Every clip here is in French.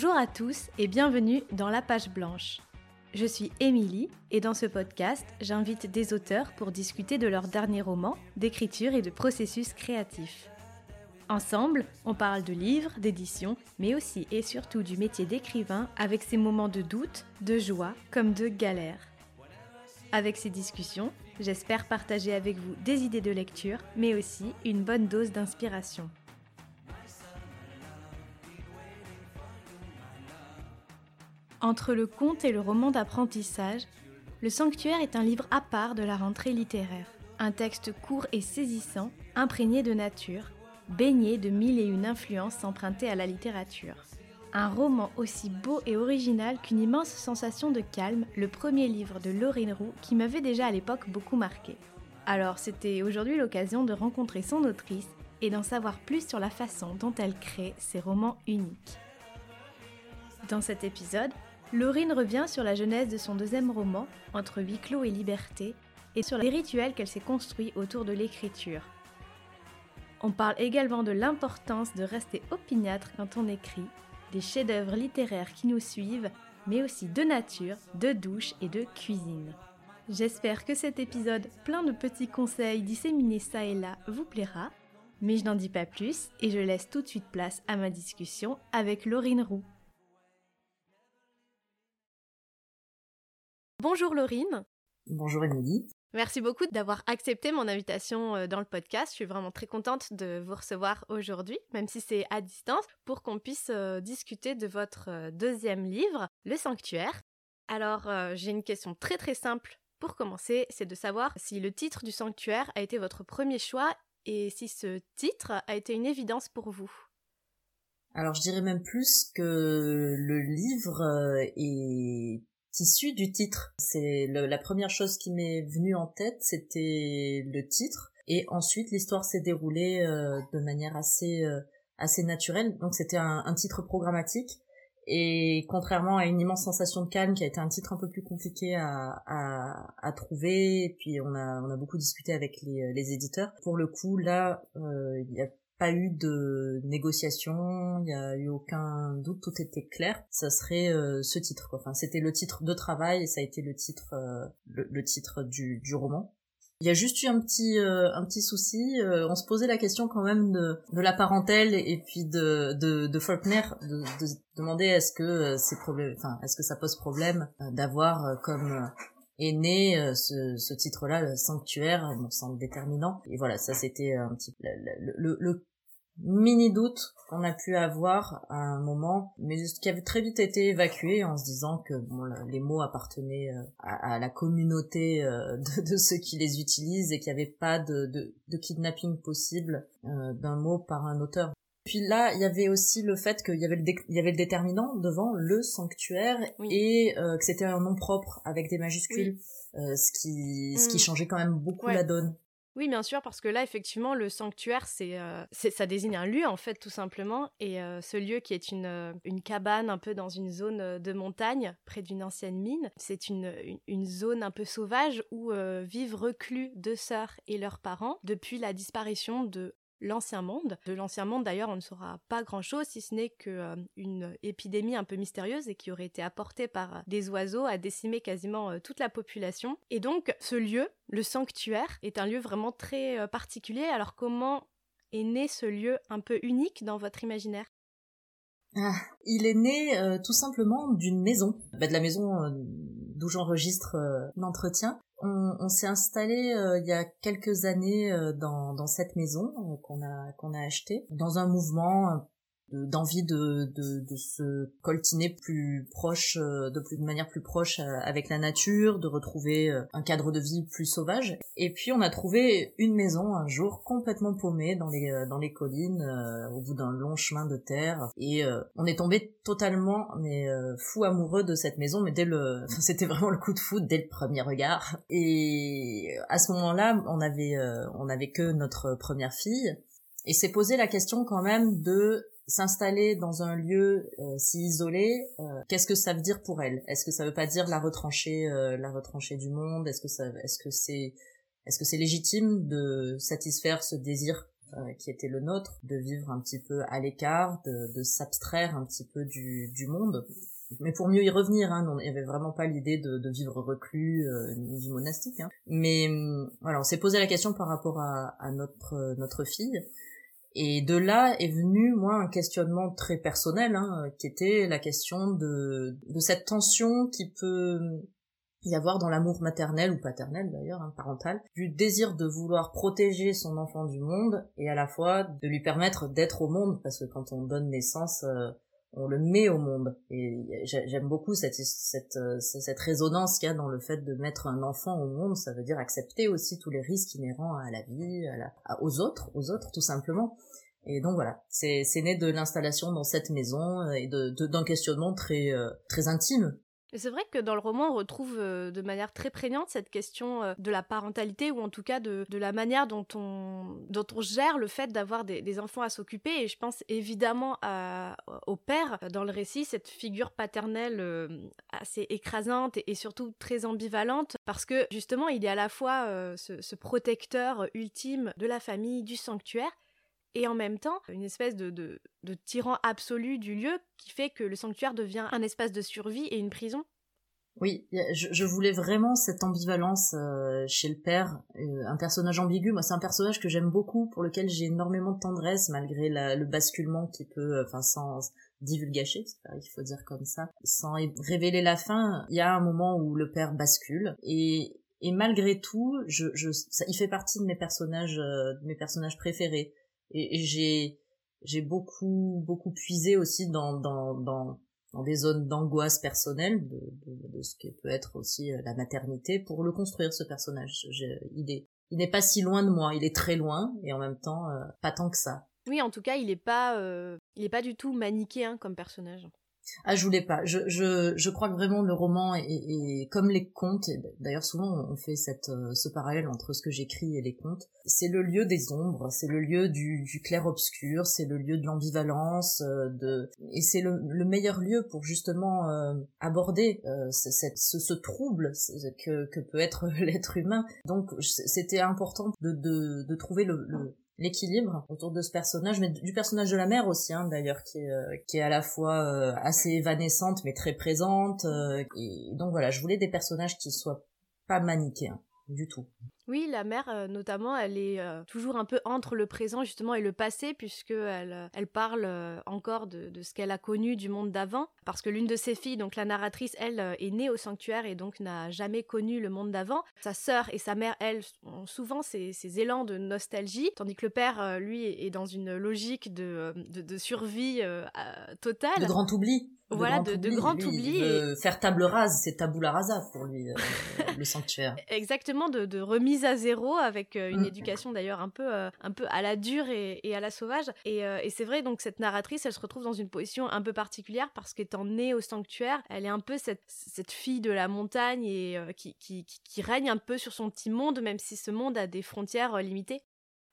Bonjour à tous et bienvenue dans La Page Blanche. Je suis Émilie et dans ce podcast, j'invite des auteurs pour discuter de leurs derniers romans, d'écriture et de processus créatifs. Ensemble, on parle de livres, d'édition, mais aussi et surtout du métier d'écrivain avec ses moments de doute, de joie comme de galère. Avec ces discussions, j'espère partager avec vous des idées de lecture, mais aussi une bonne dose d'inspiration. Entre le conte et le roman d'apprentissage, Le Sanctuaire est un livre à part de la rentrée littéraire. Un texte court et saisissant, imprégné de nature, baigné de mille et une influences empruntées à la littérature. Un roman aussi beau et original qu'une immense sensation de calme, le premier livre de Laurine Roux qui m'avait déjà à l'époque beaucoup marqué. Alors c'était aujourd'hui l'occasion de rencontrer son autrice et d'en savoir plus sur la façon dont elle crée ses romans uniques. Dans cet épisode, Laurine revient sur la genèse de son deuxième roman, Entre huis clos et liberté, et sur les rituels qu'elle s'est construits autour de l'écriture. On parle également de l'importance de rester opiniâtre quand on écrit, des chefs-d'œuvre littéraires qui nous suivent, mais aussi de nature, de douche et de cuisine. J'espère que cet épisode plein de petits conseils disséminés ça et là vous plaira, mais je n'en dis pas plus et je laisse tout de suite place à ma discussion avec Laurine Roux. Bonjour Laurine. Bonjour Émilie. Merci beaucoup d'avoir accepté mon invitation euh, dans le podcast. Je suis vraiment très contente de vous recevoir aujourd'hui, même si c'est à distance, pour qu'on puisse euh, discuter de votre euh, deuxième livre, Le Sanctuaire. Alors, j'ai une question très très simple pour commencer, c'est de savoir si le titre du Sanctuaire a été votre premier choix et si ce titre a été une évidence pour vous. Alors, je dirais même plus que le livre est issu du titre. C'est la première chose qui m'est venue en tête, c'était le titre. Et ensuite, l'histoire s'est déroulée euh, de manière assez euh, assez naturelle. Donc, c'était un, titre programmatique. Et contrairement à une immense sensation de calme, qui a été un titre un peu plus compliqué à, à, trouver, et puis on a, on a beaucoup discuté avec les, les éditeurs. Pour le coup, là, euh, il y a pas eu de négociation, il n'y a eu aucun doute, tout était clair. Ça serait euh, ce titre. Quoi. Enfin, c'était le titre de travail et ça a été le titre, euh, le, titre du, du roman. Il y a juste eu un petit euh, un petit souci. on se posait la question quand même de, de la parentèle et puis de de, de Faulkner de, de demander est-ce que c'est problème, enfin est-ce que ça pose problème d'avoir comme est né euh, ce, ce titre-là, le sanctuaire, me semble déterminant. Et voilà, ça c'était un petit le, le, le mini doute qu'on a pu avoir à un moment, mais qui avait très vite été évacué en se disant que bon, les mots appartenaient euh, à, à la communauté euh, de, de, ceux qui les utilisent et qu'il n'y avait pas de, de, de kidnapping possible d'un mot par un auteur. Puis là, il y avait aussi le fait qu'il y avait le, il y avait le déterminant devant le sanctuaire et euh, que c'était un nom propre avec des majuscules, euh, ce qui ce qui mm. changeait quand même beaucoup la donne. Oui, bien sûr, parce que là, effectivement, le sanctuaire, c'est, euh, ça désigne un lieu, en fait, tout simplement. Et ce lieu qui est une, une cabane un peu dans une zone de montagne, près d'une ancienne mine, c'est une, une, zone un peu sauvage où vivent reclus deux sœurs et leurs parents depuis la disparition de l'ancien monde. De l'ancien monde d'ailleurs on ne saura pas grand-chose si ce n'est que euh, une épidémie un peu mystérieuse et qui aurait été apportée par des oiseaux a décimé quasiment euh, toute la population. Et donc ce lieu, le sanctuaire, est un lieu vraiment très euh, particulier. Alors comment est né ce lieu un peu unique dans votre imaginaire? Ah, il est né tout simplement d'une maison, bah, de la maison d'où j'enregistre l'entretien. On, s'est installé euh, il y a quelques années euh, dans, dans cette maison euh, qu'on a qu'on a achetée. Dans un mouvement d'envie de, de, de, se coltiner plus proche, euh, de, plus, de manière plus proche euh, avec la nature, de retrouver euh, un cadre de vie plus sauvage. Et puis on a trouvé une maison un jour complètement paumée dans les, dans les collines, au bout d'un long chemin de terre. Et on est tombé totalement, mais fou amoureux de cette maison, mais dès le, c'était vraiment le coup de foudre dès le premier regard. Et à ce moment-là, on avait, on avait que notre première fille. Et s'est posé la question quand même de s'installer dans un lieu euh, si isolé, euh, qu'est-ce que ça veut dire pour elle? Est-ce que ça veut pas dire la retrancher, euh, la retrancher du monde? Est-ce que ça, est-ce que c'est, est-ce que c'est légitime de satisfaire ce désir qui était le nôtre, de vivre un petit peu à l'écart, de, de s'abstraire un petit peu du, du monde, mais pour mieux y revenir, hein, n'y avait vraiment pas l'idée de, de, vivre reclus, euh, ni vie monastique. Hein. Mais hum, voilà, on s'est posé la question par rapport à, à notre notre fille, et de là est venu moi un questionnement très personnel, hein, qui était la question de de cette tension qui peut y avoir dans l'amour maternel ou paternel d'ailleurs, hein, parental, du désir de vouloir protéger son enfant du monde et à la fois de lui permettre d'être au monde, parce que quand on donne naissance, euh, on le met au monde. Et j'aime beaucoup cette, cette, cette résonance qu'il y a dans le fait de mettre un enfant au monde. Ça veut dire accepter aussi tous les risques inhérents à la vie, à aux autres, aux autres tout simplement. Et donc voilà, c'est né de l'installation dans cette maison euh, et de d'un questionnement très euh, très intime c'est vrai que dans le roman, on retrouve euh, de manière très prégnante cette question euh, de la parentalité, ou en tout cas de, la manière dont on, dont on gère le fait d'avoir des, enfants à s'occuper. Et je pense évidemment au père dans le récit, cette figure paternelle euh, assez écrasante et, surtout très ambivalente, parce que justement, il est à la fois ce protecteur ultime de la famille, du sanctuaire, et en même temps une espèce de, tyran absolu du lieu qui fait que le sanctuaire devient un espace de survie et une prison. Oui, je, voulais vraiment cette ambivalence euh, chez le père, euh, un personnage ambigu. Moi, c'est un personnage que j'aime beaucoup, pour lequel j'ai énormément de tendresse, malgré le basculement qui peut, euh, enfin, sans divulgacher, il faut dire comme ça, sans révéler la fin. Il y a un moment où le père bascule et malgré tout, il fait partie de mes personnages, de mes personnages préférés et, j'ai j'ai beaucoup beaucoup puisé aussi dans dans dans, dans des zones d'angoisse personnelle de, de, ce qui peut être aussi euh, la maternité pour le construire ce personnage. il est il n'est pas si loin de moi, il est très loin et en même temps euh, pas tant que ça. Oui, en tout cas, il est pas euh, il est pas du tout manichéen comme personnage. Ah, je voulais pas. Je, je, je crois que vraiment le roman est, comme les contes. D'ailleurs, souvent on fait cette, euh, ce parallèle entre ce que j'écris et les contes. C'est le lieu des ombres, c'est le lieu du, du clair-obscur, c'est le lieu de l'ambivalence, euh, de et c'est le, le, meilleur lieu pour justement euh, aborder cette, ce, ce, trouble que, que peut être l'être humain. Donc, c'était important de, de, de trouver le, le l'équilibre autour de ce personnage, mais du personnage de la mère aussi, hein, d'ailleurs, qui est, euh, qui est à la fois euh, assez évanescente mais très présente. Euh, et donc voilà, je voulais des personnages qui soient pas manichéens du tout. Oui, la mère, euh, notamment, elle est euh, toujours un peu entre le présent, justement, et le passé, puisqu'elle euh, elle parle encore de, ce qu'elle a connu du monde d'avant. Parce que l'une de ses filles, donc la narratrice, elle, est née au sanctuaire et donc n'a jamais connu le monde d'avant. Sa sœur et sa mère, elles, ont souvent ces, élans de nostalgie, tandis que le père, lui, est dans une logique de, de survie totale. De grand oubli voilà, de, de grand oubli. Faire table rase, c'est tabula rasa pour lui, le sanctuaire. Exactement, de, de, remise à zéro avec euh, une mm. éducation d'ailleurs un peu, euh, un peu à la dure et, et à la sauvage. Et, et c'est vrai, donc cette narratrice, elle se retrouve dans une position un peu particulière parce qu'étant née au sanctuaire, elle est un peu cette, cette fille de la montagne et qui, qui, qui, règne un peu sur son petit monde, même si ce monde a des frontières limitées.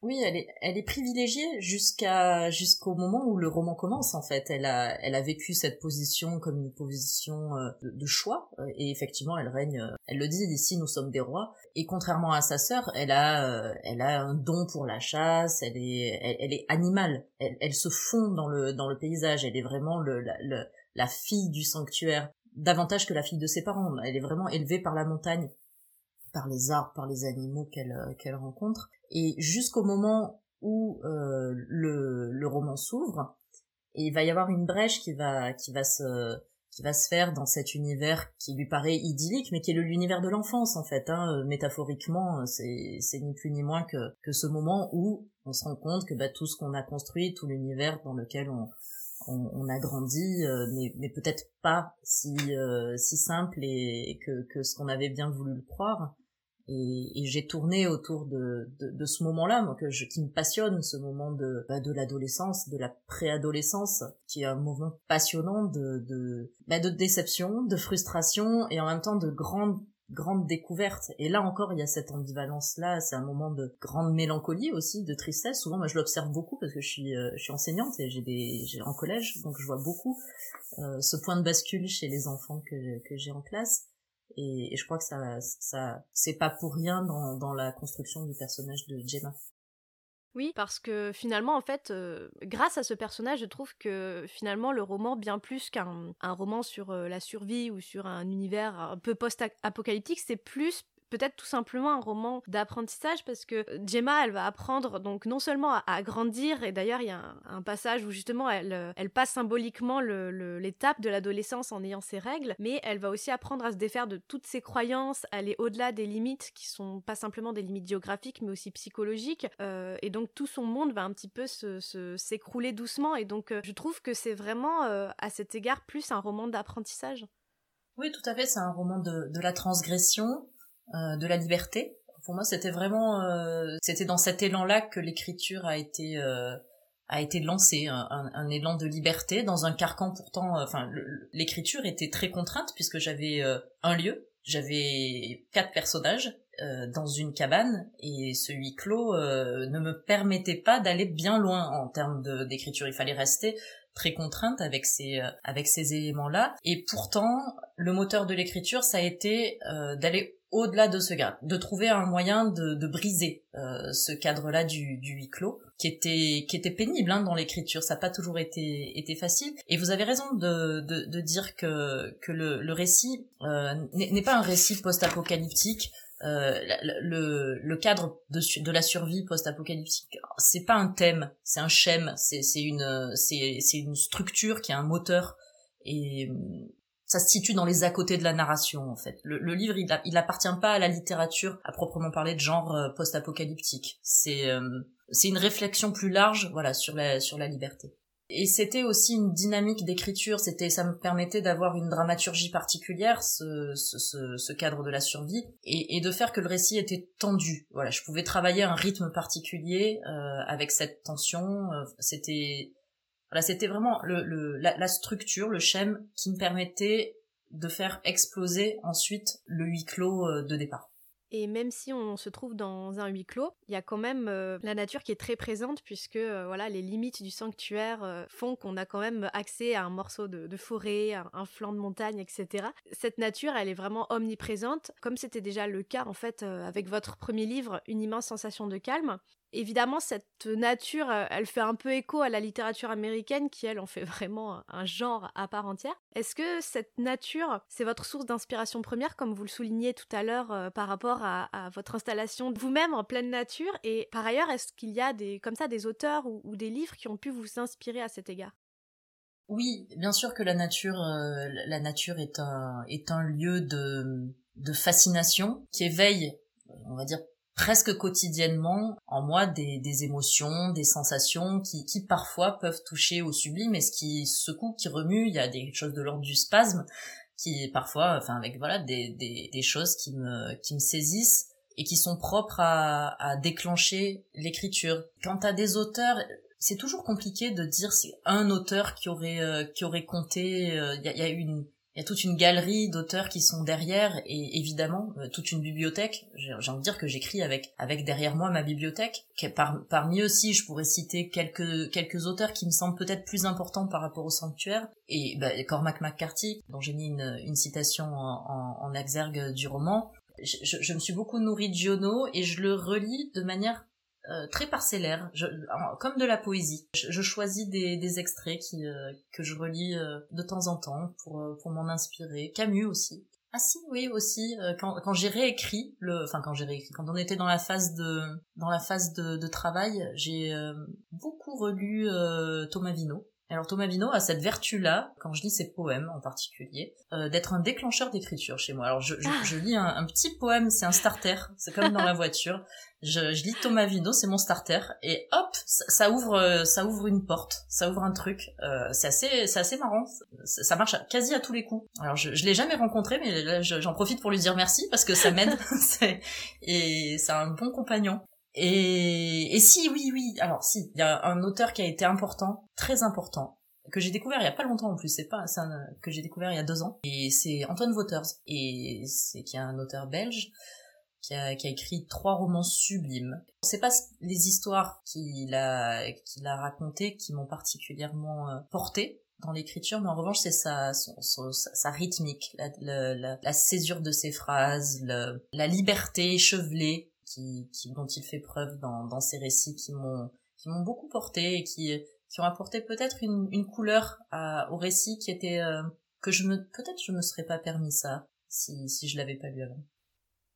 Oui, elle est, elle est privilégiée jusqu'à jusqu'au moment où le roman commence en fait. Elle a, elle a vécu cette position comme une position euh, de, choix euh, et effectivement elle règne. Euh, elle le dit ici, nous sommes des rois. Et contrairement à sa sœur, elle a, elle a un don pour la chasse. Elle est, elle, est animale. Elle, elle, se fond dans le dans le paysage. Elle est vraiment le, la, le, la fille du sanctuaire davantage que la fille de ses parents. Elle est vraiment élevée par la montagne par les arbres, par les animaux qu'elle qu'elle rencontre. Et jusqu'au moment où euh, le, le roman s'ouvre, et il va y avoir une brèche qui va qui va se qui va se faire dans cet univers qui lui paraît idyllique, mais qui est l'univers de l'enfance en fait. Hein. Euh, métaphoriquement, euh, c'est c'est ni plus ni moins que que ce moment où on se rend compte que bah, tout ce qu'on a construit, tout l'univers dans lequel on on, on a grandi n'est peut-être pas si si simple et que que ce qu'on avait bien voulu le croire. Et, et j'ai tourné autour de, de, de ce moment-là, moi, que je, qui me passionne, ce moment de, bah, de l'adolescence, de la préadolescence, qui est un moment passionnant de, de, bah, de déception, de frustration et en même temps de grande grande découverte. Et là encore, il y a cette ambivalence-là. C'est un moment de grande mélancolie aussi, de tristesse. Souvent, moi, je l'observe beaucoup parce que je suis, euh, je suis enseignante et j'ai des, j'ai en collège, donc je vois beaucoup euh, ce point de bascule chez les enfants que, que j'ai en classe. Et, je crois que ça, ça c'est pas pour rien dans, dans la construction du personnage de Gemma. Oui, parce que finalement, en fait, euh, grâce à ce personnage, je trouve que finalement, le roman, bien plus qu'un roman sur euh, la survie ou sur un univers un peu post-apocalyptique, c'est plus peut-être tout simplement un roman d'apprentissage parce que Gemma, elle va apprendre donc non seulement à, grandir, et d'ailleurs il y a un, passage où justement elle, euh, passe symboliquement l'étape de l'adolescence en ayant ses règles, mais elle va aussi apprendre à se défaire de toutes ses croyances, aller au-delà des limites qui sont pas simplement des limites géographiques mais aussi psychologiques, euh, et donc tout son monde va un petit peu s'écrouler doucement, et donc euh, je trouve que c'est vraiment à cet égard plus un roman d'apprentissage. Oui, tout à fait, c'est un roman de, la transgression, euh, de la liberté. Pour moi, c'était vraiment, euh, c'était dans cet élan-là que l'écriture a été euh, a été lancée, un, élan de liberté dans un carcan pourtant. Enfin, l'écriture était très contrainte puisque j'avais un lieu, j'avais quatre personnages dans une cabane et ce huis clos ne me permettait pas d'aller bien loin en termes d'écriture. Il fallait rester très contrainte avec ces avec ces éléments là et pourtant le moteur de l'écriture ça a été d'aller au-delà de ce cadre, de trouver un moyen de, briser euh, ce cadre-là du, du huis clos, qui était pénible hein, dans l'écriture. Ça n'a pas toujours été facile. Et vous avez raison de, de, dire que le, récit euh, n'est pas un récit post-apocalyptique. Euh, le, le cadre de, de la survie post-apocalyptique, c'est pas un thème, c'est un schème, c'est une c'est une structure qui a un moteur et ça se situe dans les à côté de la narration en fait. Le, livre il, il appartient pas à la littérature à proprement parler de genre euh, post-apocalyptique. C'est euh, c'est une réflexion plus large voilà sur la sur la liberté. Et c'était aussi une dynamique d'écriture, c'était ça me permettait d'avoir une dramaturgie particulière, ce, ce, ce, cadre de la survie, et, et, de faire que le récit était tendu. Voilà, je pouvais travailler un rythme particulier euh, avec cette tension. c'était c'était vraiment le, la, structure, le schème qui me permettait de faire exploser ensuite le huis clos euh, de départ. Et même si on se trouve dans un huis clos, il y a quand même euh, la nature qui est très présente puisque euh, voilà les limites du sanctuaire font qu'on a quand même accès à un morceau de, forêt, un, un, flanc de montagne, etc. Cette nature, elle est vraiment omniprésente, comme c'était déjà le cas en fait avec votre premier livre, Une immense sensation de calme évidemment, cette nature, euh, elle fait un peu écho à la littérature américaine qui, elle, en fait vraiment un genre à part entière. Est-ce que cette nature, c'est votre source d'inspiration première, comme vous le soulignez tout à l'heure euh, par rapport à, votre installation vous-même en pleine nature? Et par ailleurs, est-ce qu'il y a des, comme ça des auteurs ou, des livres qui ont pu vous inspirer à cet égard? Oui, bien sûr que la nature, euh, la nature est un est un lieu de de fascination qui éveille, on va dire presque quotidiennement en moi des, des émotions, des sensations qui, qui parfois peuvent toucher au sublime et ce qui secoue, qui remue, il y a des choses de l'ordre du spasme qui parfois, enfin avec voilà des, des, des choses qui me, qui me saisissent et qui sont propres à, à déclencher l'écriture. Quant à des auteurs, c'est toujours compliqué de dire c'est un auteur qui aurait euh, qui aurait compté. Euh, il y, a, y, a, une il y a toute une galerie d'auteurs qui sont derrière et évidemment euh, toute une bibliothèque. J'ai envie de dire que j'écris avec avec derrière moi ma bibliothèque. Par, parmi aussi, je pourrais citer quelques quelques auteurs qui me semblent peut-être plus importants par rapport au sanctuaire. Et bah, Cormac McCarthy, dont j'ai mis une, une citation en, en, exergue du roman. Je, je, me suis beaucoup nourrie de Giono et je le relis de manière euh, très parcellaire, je, comme de la poésie. Je, choisis des, des extraits qui, euh, que je relis euh, de temps en temps pour, pour m'en inspirer. Camus aussi. Ah si, oui aussi. quand, quand j'ai réécrit le, enfin quand j'ai réécrit, quand on était dans la phase de dans la phase de, de travail, j'ai beaucoup relu Thomas Vino. Alors Thomas Vino a cette vertu-là, quand je lis ses poèmes en particulier, euh, d'être un déclencheur d'écriture chez moi. Alors je, je, ah. lis un, petit poème, c'est un starter, c'est comme dans la voiture. Je, je, lis Thomas Vino, c'est mon starter, et hop, ça, ouvre, ça ouvre une porte, ça ouvre un truc. Euh, c'est assez, c'est assez marrant. Ça, ça, marche quasi à tous les coups. Alors je, je l'ai jamais rencontré, mais là j'en profite pour lui dire merci parce que ça m'aide, et c'est un bon compagnon. Et, et si, oui, oui, alors si, il y a un auteur qui a été important, très important, que j'ai découvert il y a pas longtemps en plus, c'est pas ça que j'ai découvert il y a deux ans, et c'est Antoine Wouters, et c'est qui est un auteur belge qui a, qui a écrit trois romans sublimes. C'est pas les histoires qu'il a qu'il a racontées qui m'ont particulièrement euh, porté dans l'écriture, mais en revanche c'est sa, sa rythmique, la, la, la, césure de ses phrases, la liberté échevelée dont il fait preuve dans, ses récits qui m'ont qui m'ont beaucoup porté et qui qui ont apporté peut-être une, couleur au récit qui était que je me peut-être je me serais pas permis ça si si je l'avais pas lu avant.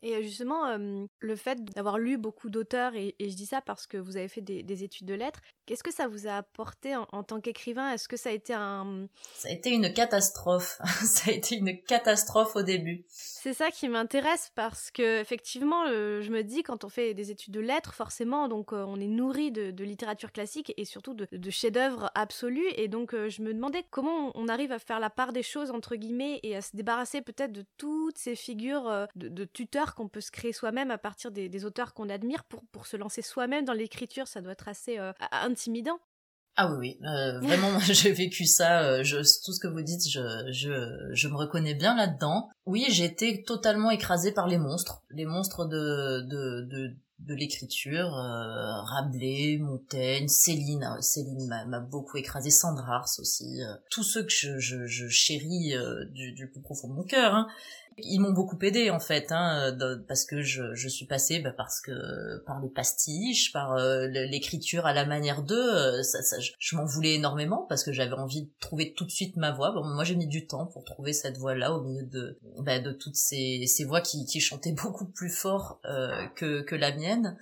Et euh, justement, le fait d'avoir lu beaucoup d'auteurs, et, je dis ça parce que vous avez fait des, études de lettres, qu'est-ce que ça vous a apporté en, tant qu'écrivain? Est-ce que ça a été un... Ça a été une catastrophe. ça a été une catastrophe au début. C'est ça qui m'intéresse parce que effectivement, je me dis quand on fait des études de lettres, forcément, donc euh, on est nourri de, littérature classique et surtout de, chefs-d'œuvre absolus. Et donc euh, je me demandais comment on arrive à faire la part des choses entre guillemets et à se débarrasser peut-être de toutes ces figures de tuteurs qu'on peut se créer soi-même à partir des, auteurs qu'on admire pour, pour se lancer soi-même dans l'écriture. Ça doit être assez euh, Ah oui, oui, euh, vraiment, j'ai vécu ça. Euh, tout ce que vous dites, je, je, je me reconnais bien là-dedans. Oui, j'ai été totalement écrasée par les monstres, les monstres de, de, de, l'écriture. Rabelais, Montaigne, Céline, Céline m'a beaucoup écrasé, Sandra aussi. tous ceux que je, chéris du, du, plus profond de mon cœur. Hein. Ils m'ont beaucoup aidé en fait, hein, parce que je, je suis passée bah, parce que par les pastiches, par euh, l'écriture à la manière d'eux. Euh, ça, ça, je, m'en voulais énormément parce que j'avais envie de trouver tout de suite ma voix. Bon, moi j'ai mis du temps pour trouver cette voix-là au milieu de bah, de toutes ces, ces voix qui, qui chantaient beaucoup plus fort euh, que, que la mienne.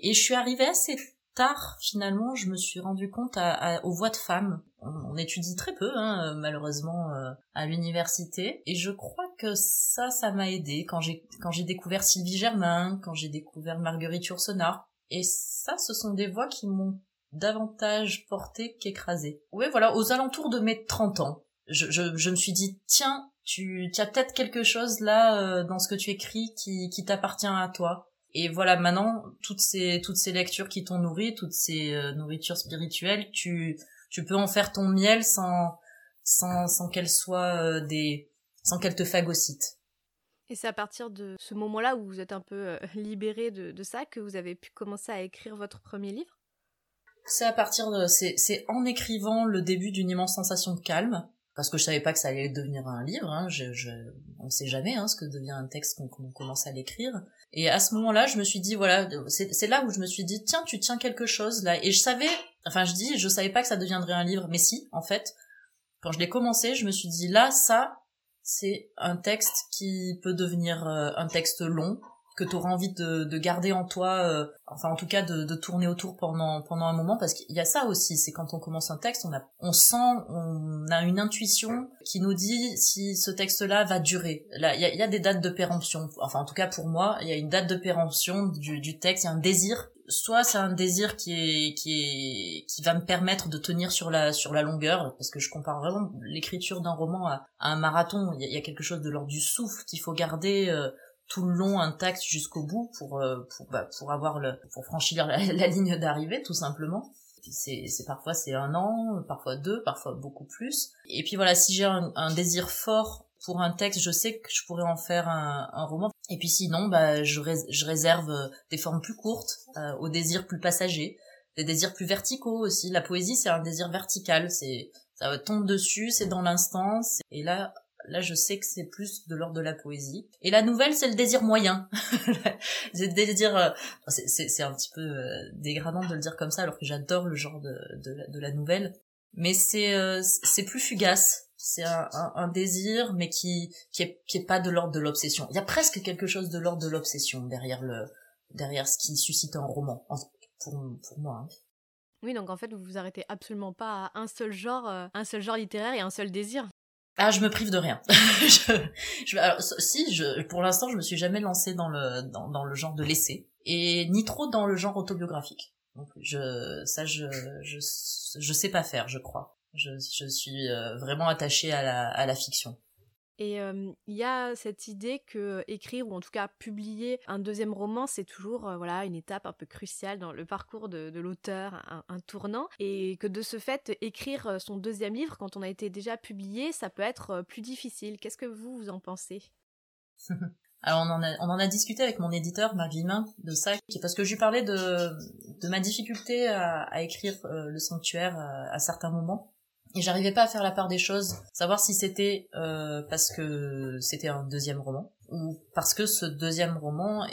Et je suis arrivée assez tard, finalement, je me suis rendu compte aux voix de femmes. On, étudie très peu, hein, malheureusement, euh, à l'université. Et je crois que ça, ça m'a aidé quand j'ai découvert Sylvie Germain, quand j'ai découvert Marguerite Yourcenar. Et ça, ce sont des voix qui m'ont davantage porté qu'écrasé. Oui, voilà, aux alentours de mes 30 ans, je me suis dit, tiens, tu, tu as peut-être quelque chose là euh, dans ce que tu écris qui, qui t'appartient à toi. Et voilà, maintenant, toutes ces, toutes ces lectures qui t'ont nourri, toutes ces euh, nourritures spirituelles, tu, tu peux en faire ton miel sans, sans, sans qu'elles soient euh, des, sans qu'elles te phagocytent. Et c'est à partir de ce moment-là où vous êtes un peu euh, libéré de, de ça que vous avez pu commencer à écrire votre premier livre? C'est à partir de, c'est, c'est en écrivant le début d'une immense sensation de calme, parce que je savais pas que ça allait devenir un livre, hein, je, je, on sait jamais hein, ce que devient un texte quand on commence à l'écrire. Et à ce moment-là, je me suis dit, voilà, c'est là où je me suis dit, tiens, tu tiens quelque chose là. Et je savais, enfin je dis, je savais pas que ça deviendrait un livre, mais si, en fait, quand je l'ai commencé, je me suis dit, là, ça, c'est un texte qui peut devenir euh, un texte long, que tu auras envie de, de, garder en toi, euh, enfin en tout cas de, de, tourner autour pendant pendant un moment, parce qu'il y a ça aussi, c'est quand on commence un texte, on a on sent, on a une intuition qui nous dit si ce texte-là va durer. Là, il y a, y a, des dates de péremption, enfin en tout cas pour moi, il y a une date de péremption du, du texte, il y a un désir. Soit c'est un désir qui est qui est qui va me permettre de tenir sur la sur la longueur, parce que je compare vraiment l'écriture d'un roman à, un marathon. Il y, a, quelque chose de l'ordre du souffle qu'il faut garder. Euh, tout le long intact jusqu'au bout pour euh, pour bah, pour avoir le pour franchir la, ligne d'arrivée tout simplement. C'est c'est parfois c'est un an parfois deux parfois beaucoup plus. Et puis voilà si j'ai un, désir fort pour un texte je sais que je pourrais en faire un, un roman. Et puis sinon bah je, je réserve des formes plus courtes euh, aux désirs plus passagers des désirs plus verticaux aussi. La poésie c'est un désir vertical c'est ça tombe dessus c'est dans l'instant et là Là, je sais que c'est plus de l'ordre de la poésie. Et la nouvelle, c'est le désir moyen. c'est. Euh, c'est un petit peu euh, dégradant de le dire comme ça, alors que j'adore le genre de, de, la nouvelle. Mais c'est euh, c'est plus fugace. C'est un, désir, mais qui, qui, est, qui est pas de l'ordre de l'obsession. Il y a presque quelque chose de l'ordre de l'obsession derrière, le, derrière ce qui suscite un roman, pour, pour moi. Hein. Oui, donc en fait, vous vous arrêtez absolument pas à un seul genre, un seul genre littéraire et un seul désir. Ah, je me prive de rien. je, je, alors, si, je, pour l'instant, je me suis jamais lancée dans le dans, dans le genre de l'essai et ni trop dans le genre autobiographique. Donc, je ça, je je je sais pas faire, je crois. Je, je suis euh, vraiment attachée à la à la fiction. Et il y a cette idée que écrire ou en tout cas publier un deuxième roman, c'est toujours voilà une étape un peu cruciale dans le parcours de, l'auteur, un, tournant, et que de ce fait, écrire son deuxième livre quand on a été déjà publié, ça peut être plus difficile. Qu'est-ce que vous, en pensez? Alors on en, a, on en a discuté avec mon éditeur Marc Villemin de ça, parce que je lui parlais de, de ma difficulté à, écrire le sanctuaire à certains moments et j'arrivais pas à faire la part des choses, savoir si c'était euh, parce que c'était un deuxième roman, ou parce que ce deuxième roman euh,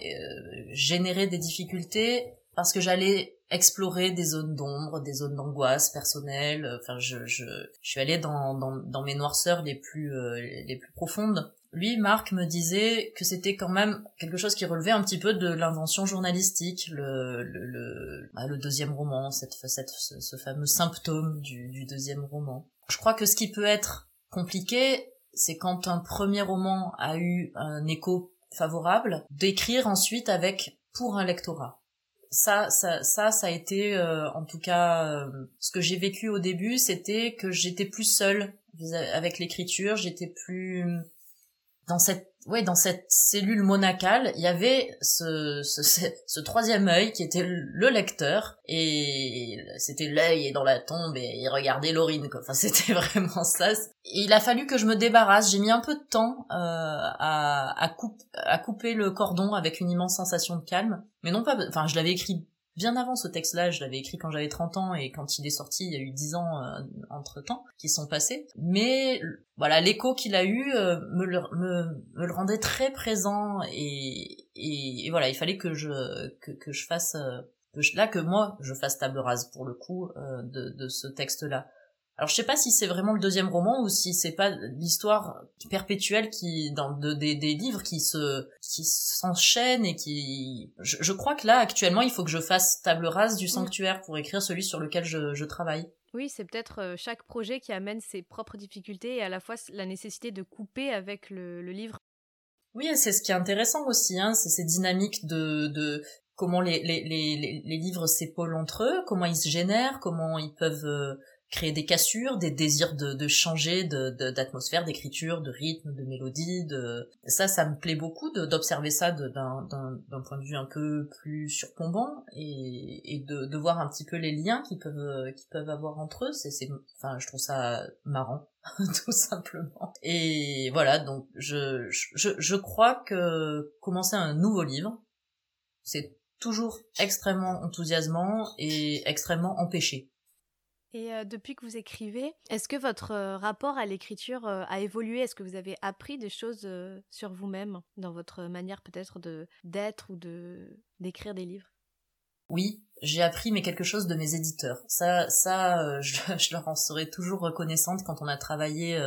générait des difficultés parce que j'allais explorer des zones d'ombre, des zones d'angoisse personnelle. Enfin, je, je, je suis allée dans, dans, dans mes noirceurs les plus, euh, les plus profondes. Lui, Marc me disait que c'était quand même quelque chose qui relevait un petit peu de l'invention journalistique, le, le, le, bah, le deuxième roman, cette, cette, ce, fameux symptôme du, du deuxième roman. Je crois que ce qui peut être compliqué, c'est quand un premier roman a eu un écho favorable, d'écrire ensuite avec pour un lectorat ça, ça, ça, ça a été, euh, en tout cas, euh, ce que j'ai vécu au début, c'était que j'étais plus seule avec l'écriture, j'étais plus dans cette ouais dans cette cellule monacale il y avait ce, ce, ce, troisième œil qui était le lecteur et c'était l'œil dans la tombe et il regardait Laurine quoi. Enfin c'était vraiment ça. Il a fallu que je me débarrasse. J'ai mis un peu de temps euh, à à, à couper le cordon avec une immense sensation de calme. Mais non pas enfin je l'avais écrit bien avant ce texte-là, je l'avais écrit quand j'avais 30 ans et quand il est sorti, il y a eu 10 ans euh, entre temps qui sont passés. Mais voilà, l'écho qu'il a eu euh, me, le, me, me, le rendait très présent et, et, voilà, il fallait que je que, que je fasse euh, là que moi je fasse table rase pour le coup de, de ce texte-là. Alors je sais pas si c'est vraiment le deuxième roman ou si c'est pas l'histoire perpétuelle qui dans de, des, des livres qui se qui s'enchaînent et qui je, je, crois que là actuellement il faut que je fasse table rase du sanctuaire pour écrire celui sur lequel je, je travaille. Oui, c'est peut-être euh, chaque projet qui amène ses propres difficultés et à la fois la nécessité de couper avec le, le livre. Oui, c'est ce qui est intéressant aussi, hein, c'est ces dynamiques de, de comment les, les, les, les livres s'épaulent entre eux, comment ils se génèrent, comment ils peuvent euh, créer des cassures, des désirs de, de changer d'atmosphère, de, d'écriture, de rythme, de mélodie. De... Ça, ça me plaît beaucoup d'observer ça d'un point de vue un peu plus surplombant et, et de, de, voir un petit peu les liens qu'ils peuvent, qu'ils peuvent avoir entre eux. C'est, enfin, je trouve ça marrant, tout simplement. Et voilà, donc je, je, je crois que commencer un nouveau livre, c'est toujours extrêmement enthousiasmant et extrêmement empêché. Et euh, depuis que vous écrivez, est-ce que votre euh, rapport à l'écriture euh, a évolué? Est-ce que vous avez appris des choses sur vous-même dans votre manière peut-être de d'être ou de d'écrire des livres? Oui, j'ai appris mais quelque chose de mes éditeurs. Ça, ça, je, je, leur en serai toujours reconnaissante quand on a travaillé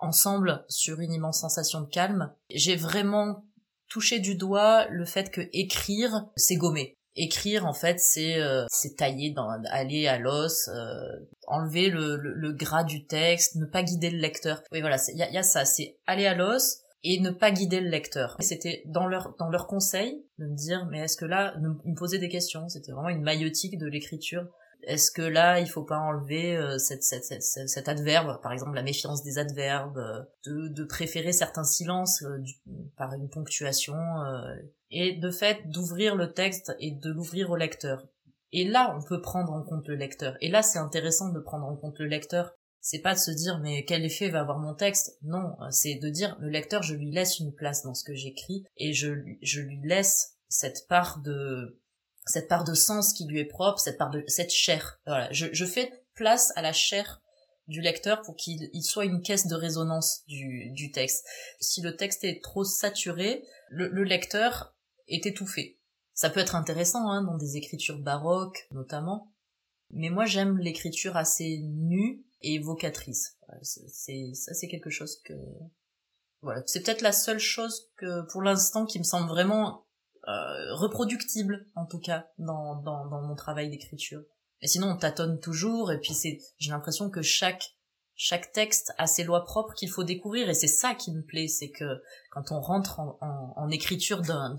ensemble sur une immense sensation de calme. J'ai vraiment touché du doigt le fait que écrire, c'est gommer. Écrire, en fait, c'est euh, c'est tailler, dans, aller à l'os, euh, enlever le, le, gras du texte, ne pas guider le lecteur. Oui, voilà, il y a, y a ça, c'est aller à l'os et ne pas guider le lecteur. C'était dans leur dans leur conseil de me dire, mais est-ce que là, me poser des questions. C'était vraiment une maïotique de l'écriture est-ce que là, il faut pas enlever euh, cette, cette, cette, cet adverbe, par exemple la méfiance des adverbes, euh, de, de, préférer certains silences euh, par une ponctuation, et de fait d'ouvrir le texte et de l'ouvrir au lecteur. Et là, on peut prendre en compte le lecteur. Et là, c'est intéressant de prendre en compte le lecteur. C'est pas de se dire mais quel effet va avoir mon texte? Non, c'est de dire le lecteur, je lui laisse une place dans ce que j'écris et je, je lui laisse cette part de cette part de sens qui lui est propre, cette part de cette chair. Voilà, je, je fais place à la chair du lecteur pour qu'il soit une caisse de résonance du, du texte. Si le texte est trop saturé, le, le lecteur est étouffé. Ça peut être intéressant hein, dans des écritures baroques notamment, mais moi j'aime l'écriture assez nue et évocatrice. C'est ça c'est quelque chose que voilà, c'est peut-être la seule chose que pour l'instant qui me semble vraiment euh, reproductible en tout cas dans, dans, dans mon travail d'écriture. Et sinon on tâtonne toujours et puis c'est j'ai l'impression que chaque chaque texte a ses lois propres qu'il faut découvrir et c'est ça qui me plaît, c'est que quand on rentre en, écriture d'un,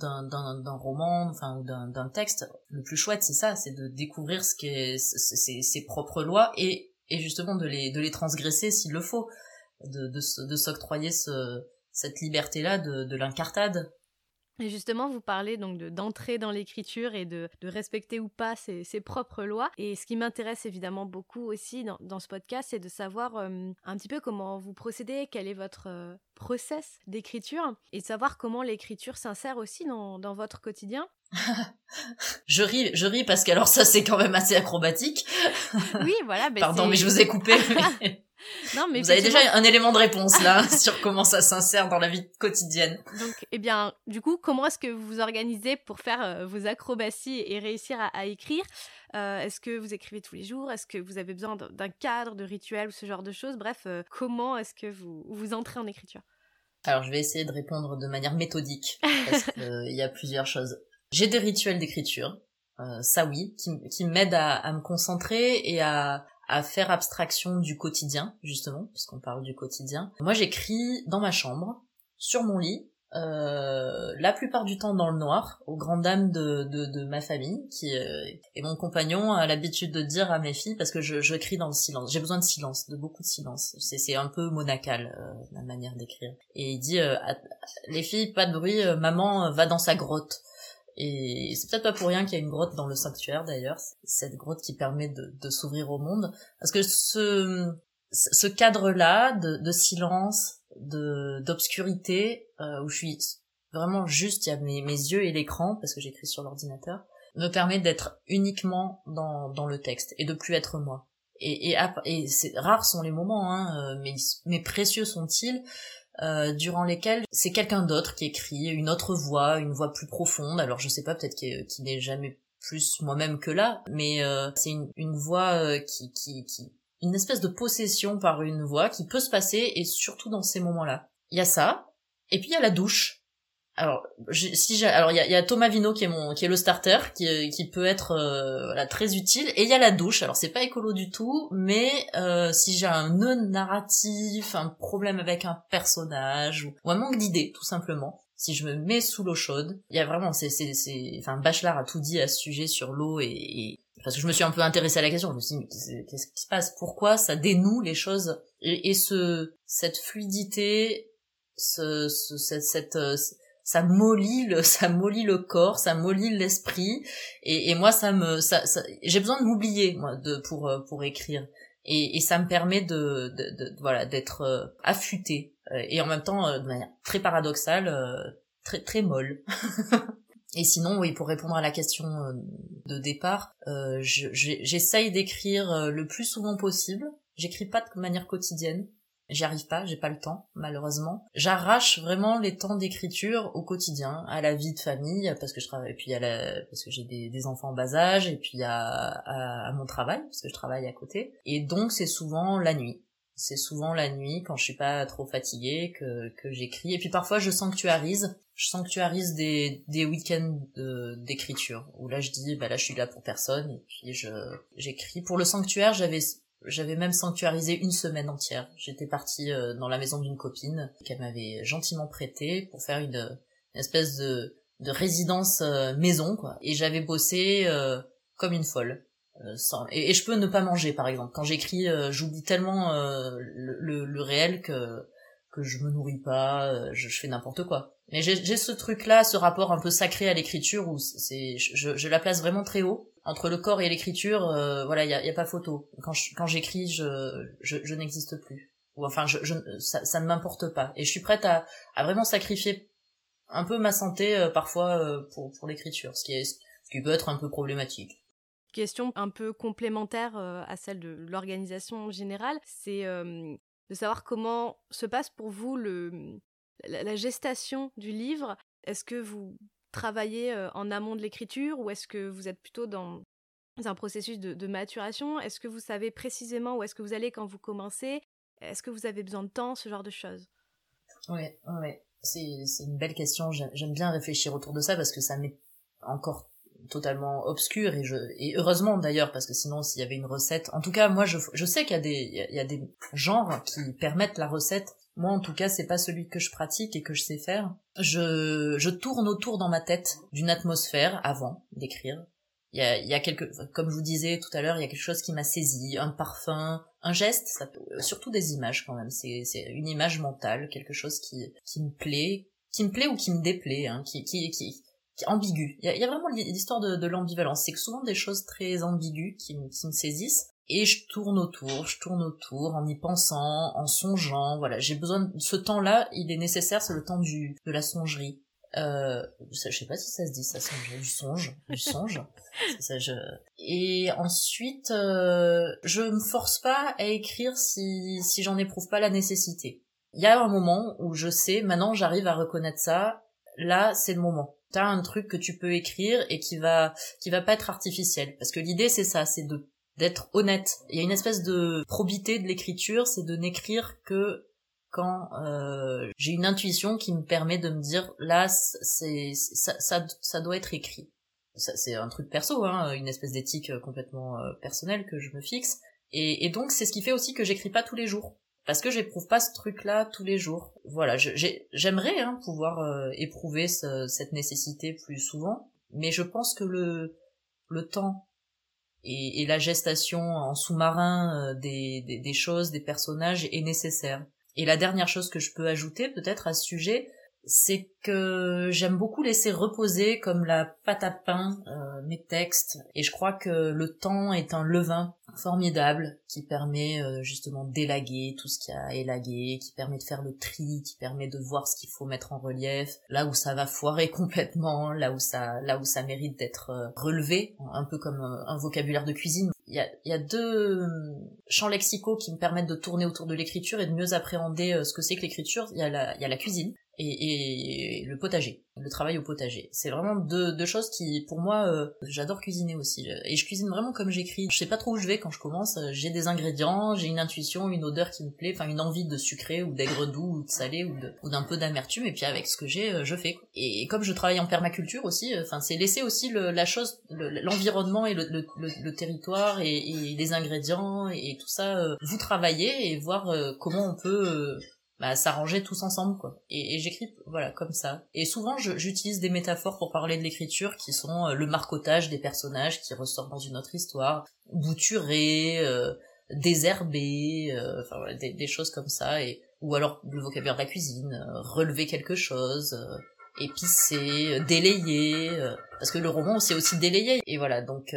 roman, enfin d'un, d'un texte, le plus chouette c'est ça, c'est de découvrir ce ses, propres lois et, justement de les, transgresser s'il le faut, de, de, s'octroyer ce, cette liberté-là de, de l'incartade et justement, vous parlez donc d'entrer dans l'écriture et de, de, respecter ou pas ses, ses, propres lois. Et ce qui m'intéresse évidemment beaucoup aussi dans, dans ce podcast, c'est de savoir euh, un petit peu comment vous procédez, quel est votre euh, process d'écriture, et de savoir comment l'écriture s'insère aussi dans, dans votre quotidien. je ris, je ris parce qu'alors ça c'est quand même assez acrobatique. Oui, voilà. Ben Pardon, mais je vous ai coupé. Non, mais Vous avez déjà un élément de réponse là sur comment ça s'insère dans la vie quotidienne. Donc, eh bien, du coup, comment est-ce que vous vous organisez pour faire euh, vos acrobaties et réussir à, écrire? Euh, Est-ce que vous écrivez tous les jours? Est-ce que vous avez besoin d'un cadre, de rituel ou ce genre de choses? Bref, euh, comment est-ce que vous, vous entrez en écriture? Alors, je vais essayer de répondre de manière méthodique parce qu'il y a plusieurs choses. J'ai des rituels d'écriture. ça oui, qui, qui m'aident à, à, me concentrer et à, à faire abstraction du quotidien, justement, puisqu'on parle du quotidien. Moi, j'écris dans ma chambre, sur mon lit, euh, la plupart du temps dans le noir, aux grandes dames de, de, de ma famille, qui euh, et mon compagnon a l'habitude de dire à mes filles, parce que je, je crie dans le silence, j'ai besoin de silence, de beaucoup de silence, c'est, un peu monacal, euh, ma manière d'écrire. Et il dit, euh, les filles, pas de bruit, maman va dans sa grotte. Et c'est peut-être pas pour rien qu'il y a une grotte dans le sanctuaire d'ailleurs, cette grotte qui permet de, s'ouvrir au monde. Parce que ce, ce cadre-là de, de silence, de d'obscurité, euh, où je suis vraiment juste, il y a mes, mes yeux et l'écran, parce que j'écris sur l'ordinateur, me permet d'être uniquement dans, dans le texte et de plus être moi. Et, et, et rares sont les moments, hein, euh, mais, mais précieux sont-ils euh, durant lesquels c'est quelqu'un d'autre qui écrit, une autre voix, une voix plus profonde. Alors je sais pas, peut-être qu'il n'est jamais plus moi-même que là, mais euh, c'est une, une, voix euh, qui, qui, qui, une espèce de possession par une voix qui peut se passer et surtout dans ces moments-là. Il y a ça, et puis il y a la douche alors si j'ai alors il y a, y a, Thomas Vino qui est mon qui est le starter qui qui peut être euh, voilà, très utile. Et il y a la douche. Alors c'est pas écolo du tout mais euh, si j'ai un nœud narratif un problème avec un personnage ou, un manque d'idées tout simplement si je me mets sous l'eau chaude il y a vraiment c'est c'est c'est enfin Bachelard a tout dit à ce sujet sur l'eau et, parce que je me suis un peu intéressée à la question. Je me suis dit qu'est-ce qui se passe? Pourquoi ça dénoue les choses? Et, et ce cette fluidité ce, ce cette, cette euh, ça mollit le ça mollit le corps ça mollit l'esprit. Et, et moi ça me ça, ça j'ai besoin de m'oublier moi de pour euh, pour écrire. Et, et ça me permet de, de, de voilà d'être euh, affûté euh, et en même temps de manière très paradoxale très très molle. Et sinon oui pour répondre à la question de départ j'essaye d'écrire le plus souvent possible. J'écris pas de manière quotidienne J'y arrive pas, j'ai pas le temps, malheureusement. J'arrache vraiment les temps d'écriture au quotidien, à la vie de famille, parce que je travaille, et puis à la, parce que j'ai des, des, enfants en bas âge, et puis à, à, mon travail, parce que je travaille à côté. Et donc c'est souvent la nuit. C'est souvent la nuit, quand je suis pas trop fatiguée, que, que j'écris. Et puis parfois je sanctuarise. Je sanctuarise des, des week-ends d'écriture, où là je dis, bah là je suis là pour personne, et puis je j'écris. Pour le sanctuaire, j'avais j'avais même sanctuarisé une semaine entière. J'étais partie euh, dans la maison d'une copine qu'elle m'avait gentiment prêtée pour faire une, espèce de, de résidence euh, maison, quoi. Et j'avais bossé euh, comme une folle. Sans... Et, je peux ne pas manger, par exemple. Quand j'écris, j'oublie tellement le, le, réel que que je me nourris pas, je, je fais n'importe quoi. Mais j'ai ce truc-là, ce rapport un peu sacré à l'écriture où c'est, je, je la place vraiment très haut entre le corps et l'écriture, euh, voilà, il y a, y a, pas photo. Quand quand j'écris, je, je, je n'existe plus. Ou enfin, je, je ça, ça, ne m'importe pas. Et je suis prête à, à vraiment sacrifier un peu ma santé euh, parfois euh, pour, pour l'écriture, ce qui est, ce qui peut être un peu problématique. Question un peu complémentaire à celle de l'organisation générale, c'est de savoir comment se passe pour vous le, la gestation du livre. Est-ce que vous travailler en amont de l'écriture ou est-ce que vous êtes plutôt dans un processus de, maturation? Est-ce que vous savez précisément où est-ce que vous allez quand vous commencez? Est-ce que vous avez besoin de temps, ce genre de choses? Ouais, ouais. C'est, c'est une belle question. J'aime bien réfléchir autour de ça parce que ça m'est encore totalement obscur et je et heureusement d'ailleurs parce que sinon s'il y avait une recette en tout cas moi je, je sais qu'il y a des il y a des genres qui permettent la recette moi, en tout cas, c'est pas celui que je pratique et que je sais faire. Je, je tourne autour dans ma tête d'une atmosphère avant d'écrire. Il y a, il y a quelque, comme je vous disais tout à l'heure, il y a quelque chose qui m'a saisi, un parfum, un geste, ça surtout des images quand même. C'est, c'est une image mentale, quelque chose qui, qui me plaît, qui me plaît ou qui me déplaît, hein, qui, qui, qui, qui ambigu. Il y, a, il y a vraiment l'histoire de, de l'ambivalence. C'est que souvent des choses très ambiguës qui, qui me saisissent et je tourne autour, je tourne autour en y pensant, en songeant, voilà, j'ai besoin de ce temps-là, il est nécessaire, c'est le temps du de la songerie. Euh, je sais pas si ça se dit ça, du songe, du songe. ça, je... Et ensuite, euh, je me force pas à écrire si, si j'en éprouve pas la nécessité. Il y a un moment où je sais, maintenant j'arrive à reconnaître ça, là c'est le moment. T'as un truc que tu peux écrire et qui va, qui va pas être artificiel. Parce que l'idée c'est ça, c'est de d'être honnête. Il y a une espèce de probité de l'écriture, c'est de n'écrire que quand euh, j'ai une intuition qui me permet de me dire là c'est ça, ça, ça doit être écrit. C'est un truc perso hein, une espèce d'éthique euh, complètement euh, personnelle que je me fixe. Et, donc c'est ce qui fait aussi que j'écris pas tous les jours. Parce que j'éprouve pas ce truc là tous les jours. Voilà j'aimerais hein, pouvoir euh, éprouver ce, cette nécessité plus souvent. Mais je pense que le le temps et, la gestation en sous-marin des, des, des choses des personnages est nécessaire. Et la dernière chose que je peux ajouter peut-être à ce sujet, c'est que j'aime beaucoup laisser reposer comme la pâte à pain euh, mes textes et je crois que le temps est un levain formidable qui permet euh, justement d'élaguer tout ce qui a élagué, qui permet de faire le tri, qui permet de voir ce qu'il faut mettre en relief, là où ça va foirer complètement, là où ça là où ça mérite d'être euh, relevé, un peu comme un vocabulaire de cuisine il y a, y a, deux euh, champs lexicaux qui me permettent de tourner autour de l'écriture et de mieux appréhender euh, ce que c'est que l'écriture. Il y, a la, il y a la cuisine et, et, le potager, le travail au potager. C'est vraiment deux, deux choses qui, pour moi, euh, j'adore cuisiner aussi. Et je cuisine vraiment comme j'écris. Je sais pas trop où je vais quand je commence. J'ai des ingrédients, j'ai une intuition, une odeur qui me plaît, enfin une envie de sucré ou d'aigre doux ou de salé ou d'un peu d'amertume. Et puis avec ce que j'ai, je fais. Et, comme je travaille en permaculture aussi, enfin c'est laisser aussi le, la chose, l'environnement et le, le, territoire et, et, les ingrédients et, tout ça. Euh, vous travaillez et voir euh, comment on peut bah, s'arranger tous ensemble quoi. Et, j'écris voilà comme ça. Et souvent j'utilise des métaphores pour parler de l'écriture qui sont euh, le marcotage des personnages qui ressortent dans une autre histoire, bouturer, euh, désherber, euh, enfin voilà, des, choses comme ça et ou alors le vocabulaire de la cuisine, euh, relever quelque chose, épicer, délayer parce que le roman c'est aussi délayer et voilà donc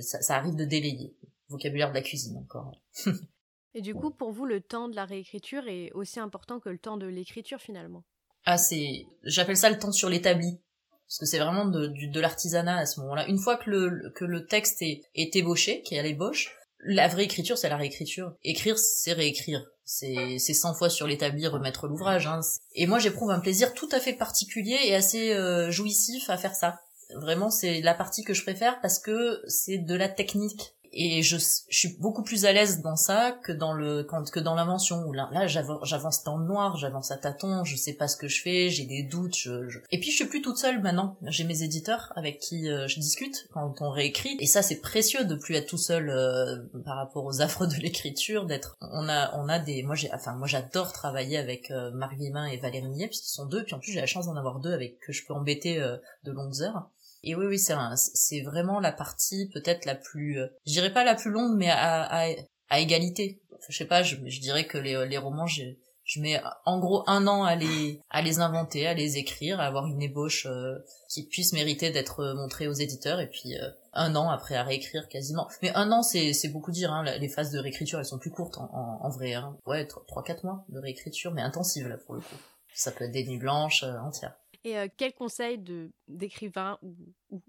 ça, ça arrive de délayer vocabulaire de la cuisine encore. Et du coup, pour vous, le temps de la réécriture est aussi important que le temps de l'écriture finalement? Ah, c'est. J'appelle ça le temps sur l'établi. Parce que c'est vraiment de, l'artisanat à ce moment-là. Une fois que le, que le texte est, est ébauché, qu'il y a l'ébauche, la vraie écriture, c'est la réécriture. Écrire, c'est réécrire. C'est, c'est 100 fois sur l'établi remettre l'ouvrage. Hein. Et moi, j'éprouve un plaisir tout à fait particulier et assez euh, jouissif à faire ça. Vraiment, c'est la partie que je préfère parce que c'est de la technique et je, je suis beaucoup plus à l'aise dans ça que dans le que dans l'invention où là, là j'avance dans le noir j'avance à tâtons je sais pas ce que je fais j'ai des doutes je, et puis je suis plus toute seule maintenant. J'ai mes éditeurs avec qui euh, je discute quand on réécrit. Et ça c'est précieux de plus être tout seul euh, par rapport aux affres de l'écriture d'être on a on a des moi j'ai enfin moi j'adore travailler avec euh, Marc Vimin et Valérie Millet puisqu'ils sont deux puis en plus j'ai la chance d'en avoir deux avec que je peux embêter de longues heures et oui, oui, c'est c'est vraiment la partie peut-être la plus, euh, je dirais pas la plus longue, mais à, à, à égalité. je sais pas, je, je dirais que les, les romans, je, je mets en gros un an à les, à les inventer, à les écrire, à avoir une ébauche euh, qui puisse mériter d'être montrée aux éditeurs, et puis euh, un an après à réécrire quasiment. Mais un an, c'est, c'est beaucoup dire, hein, les phases de réécriture, elles sont plus courtes en, en, en vrai. Hein. Ouais, trois quatre mois de réécriture, mais intensive là pour le coup. Ça peut être des nuits blanches entières. Et euh, quel conseil d'écrivain ou,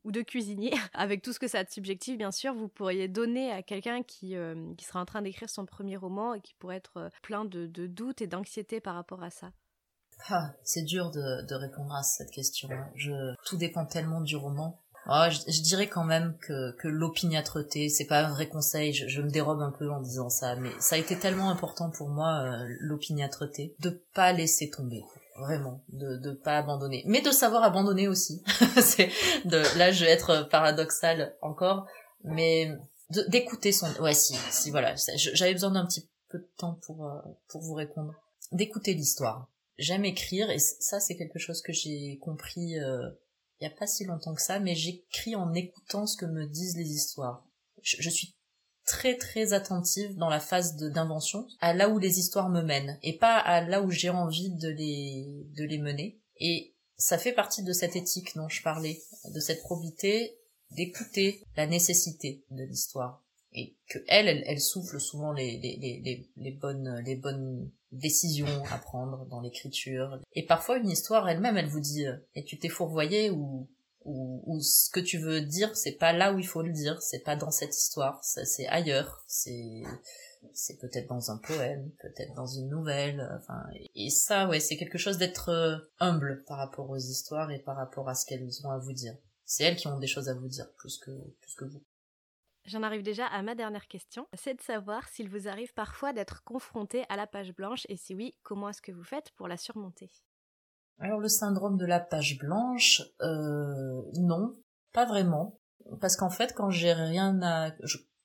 ou, de cuisinier, avec tout ce que ça a de subjectif bien sûr, vous pourriez donner à quelqu'un qui, euh, qui sera en train d'écrire son premier roman et qui pourrait être euh, plein de, doutes et d'anxiété par rapport à ça? Ah, C'est dur de, de, répondre à cette question. Je, tout dépend tellement du roman. Oh, je, dirais quand même que, que l'opiniâtreté, c'est pas un vrai conseil, je, me dérobe un peu en disant ça, mais ça a été tellement important pour moi, l'opiniâtreté, de pas laisser tomber vraiment de de pas abandonner. Mais de savoir abandonner aussi. C'est de là je vais être paradoxal encore mais d'écouter son ouais si si voilà j'avais besoin d'un petit peu de temps pour euh, pour vous répondre. D'écouter l'histoire. J'aime écrire et ça c'est quelque chose que j'ai compris euh, il y a pas si longtemps que ça mais j'écris en écoutant ce que me disent les histoires. Je, je suis très très attentive dans la phase d'invention à là où les histoires me mènent et pas à là où j'ai envie de les de les mener et ça fait partie de cette éthique dont je parlais de cette probité d'écouter la nécessité de l'histoire et que elle, elle, souffle souvent les, les, les, les, bonnes les bonnes décisions à prendre dans l'écriture. Et parfois, une histoire elle-même, elle vous dit, euh, et tu t'es fourvoyé ou, ou, ou ce que tu veux dire, c'est pas là où il faut le dire, c'est pas dans cette histoire, c'est ailleurs, c'est c'est peut-être dans un poème, peut-être dans une nouvelle, enfin, et ça, ouais, c'est quelque chose d'être euh, humble par rapport aux histoires et par rapport à ce qu'elles ont à vous dire. C'est elles qui ont des choses à vous dire, plus que, plus que vous. J'en arrive déjà à ma dernière question, c'est de savoir s'il vous arrive parfois d'être confronté à la page blanche et si oui, comment est-ce que vous faites pour la surmonter? Alors le syndrome de la page blanche, euh, non, pas vraiment, parce qu'en fait quand j'ai rien à,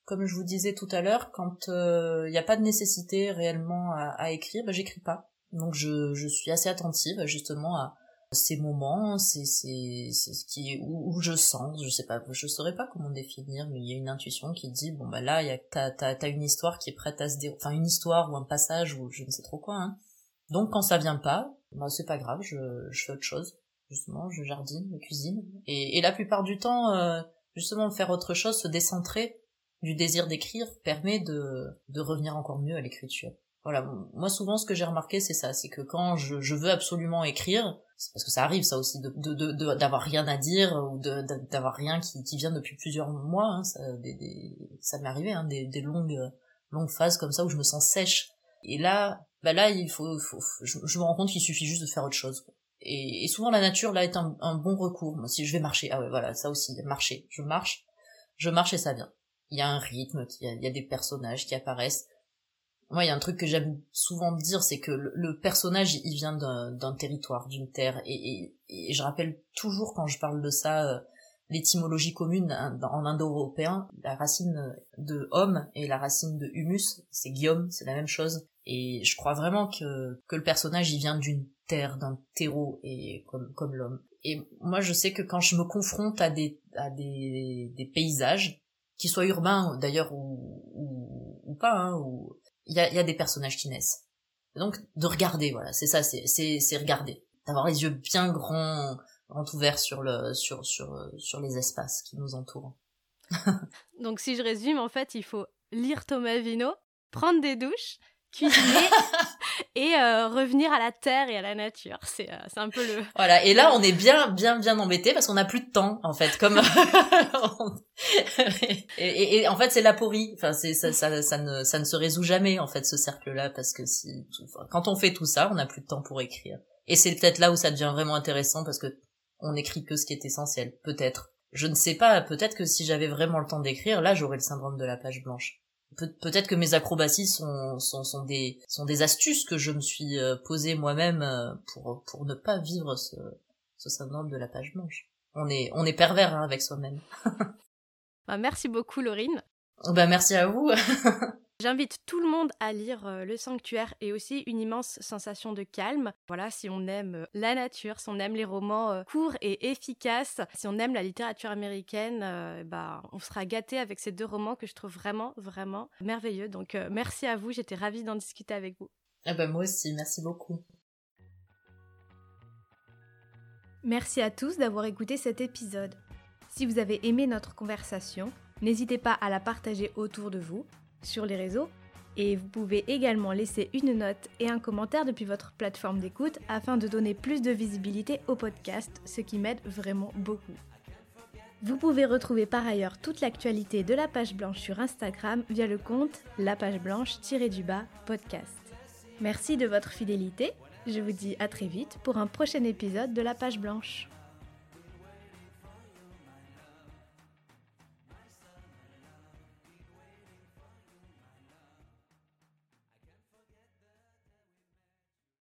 comme je vous disais tout à l'heure, quand il euh, n'y a pas de nécessité réellement à, à écrire, bah, j'écris pas. Donc je, je suis assez attentive justement à, ces moments, c'est c'est ce qui où, où, je sens, je sais pas, je saurais pas comment définir, mais il y a une intuition qui dit bon bah là il y a t'as t'as une histoire qui est prête à se dérouler, enfin une histoire ou un passage ou je ne sais trop quoi. Hein. Donc quand ça vient pas, bah c'est pas grave, je je fais autre chose. Justement, je jardine, je cuisine et et la plupart du temps euh, justement faire autre chose, se décentrer du désir d'écrire permet de de revenir encore mieux à l'écriture. Voilà, moi souvent ce que j'ai remarqué c'est ça, c'est que quand je, je, veux absolument écrire, c'est parce que ça arrive ça aussi, de d'avoir de, rien à dire ou d'avoir rien qui, qui vient depuis plusieurs mois, hein, ça, des, des, ça m'est arrivé, hein, des, des longues longues phases comme ça où je me sens sèche. Et là, bah là il faut, faut, je, me rends compte qu'il suffit juste de faire autre chose. Et, souvent la nature là est un, bon recours. Moi, si je vais marcher, ah ouais voilà, ça aussi, marcher, je marche, je marche et ça vient. Il y a un rythme, il y a, des personnages qui apparaissent moi, il y a un truc que j'aime souvent dire, c'est que le, personnage, il vient d'un territoire, d'une terre, et, et, je rappelle toujours quand je parle de ça, euh, l'étymologie commune en indo-européen, la racine de homme et la racine de humus, c'est Guillaume, c'est la même chose. Et je crois vraiment que, que le personnage, il vient d'une terre, d'un terreau, et comme, comme l'homme. Et moi, je sais que quand je me confronte à des, à des, des paysages, qu'ils soient urbains d'ailleurs ou, ou, pas, hein, il y a, des personnages qui naissent. Donc de regarder, voilà, c'est ça, c'est regarder, d'avoir les yeux bien grands, grands ouverts sur le sur sur sur les espaces qui nous entourent. Donc si je résume, en fait, il faut lire Thomas Vino, prendre des douches, cuisiner et euh, revenir à la terre et à la nature. C'est euh, c'est un peu le. Voilà. Et là, on est bien bien bien embêté parce qu'on n'a plus de temps en fait. Comme et, et, en fait, c'est la pourrie. Enfin, c'est ça, ça ça ne ça ne se résout jamais en fait ce cercle-là parce que si quand on fait tout ça, on n'a plus de temps pour écrire. Et c'est peut-être là où ça devient vraiment intéressant parce que on écrit que ce qui est essentiel. Peut-être. Je ne sais pas. Peut-être que si j'avais vraiment le temps d'écrire, là, j'aurais le syndrome de la page blanche peut-être que mes acrobaties sont, sont, sont, des, sont des astuces que je me suis euh, posées moi-même euh, pour, pour ne pas vivre ce, ce syndrome de la page blanche. On est, on est pervers hein, avec soi-même. bah, merci beaucoup, Laurine. Bah, merci à vous. J'invite tout le monde à lire euh, Le Sanctuaire et aussi une immense sensation de calme. Voilà, si on aime euh, la nature, si on aime les romans euh, courts et efficaces, si on aime la littérature américaine, bah, on sera gâté avec ces deux romans que je trouve vraiment, vraiment merveilleux. Donc merci à vous, j'étais ravie d'en discuter avec vous. Ah bah moi aussi, merci beaucoup. Merci à tous d'avoir écouté cet épisode. Si vous avez aimé notre conversation, n'hésitez pas à la partager autour de vous sur les réseaux et vous pouvez également laisser une note et un commentaire depuis votre plateforme d'écoute afin de donner plus de visibilité au podcast, ce qui m'aide vraiment beaucoup. Vous pouvez retrouver par ailleurs toute l'actualité de la page blanche sur Instagram via le compte la page blanche-du-bas podcast. Merci de votre fidélité, je vous dis à très vite pour un prochain épisode de la page blanche.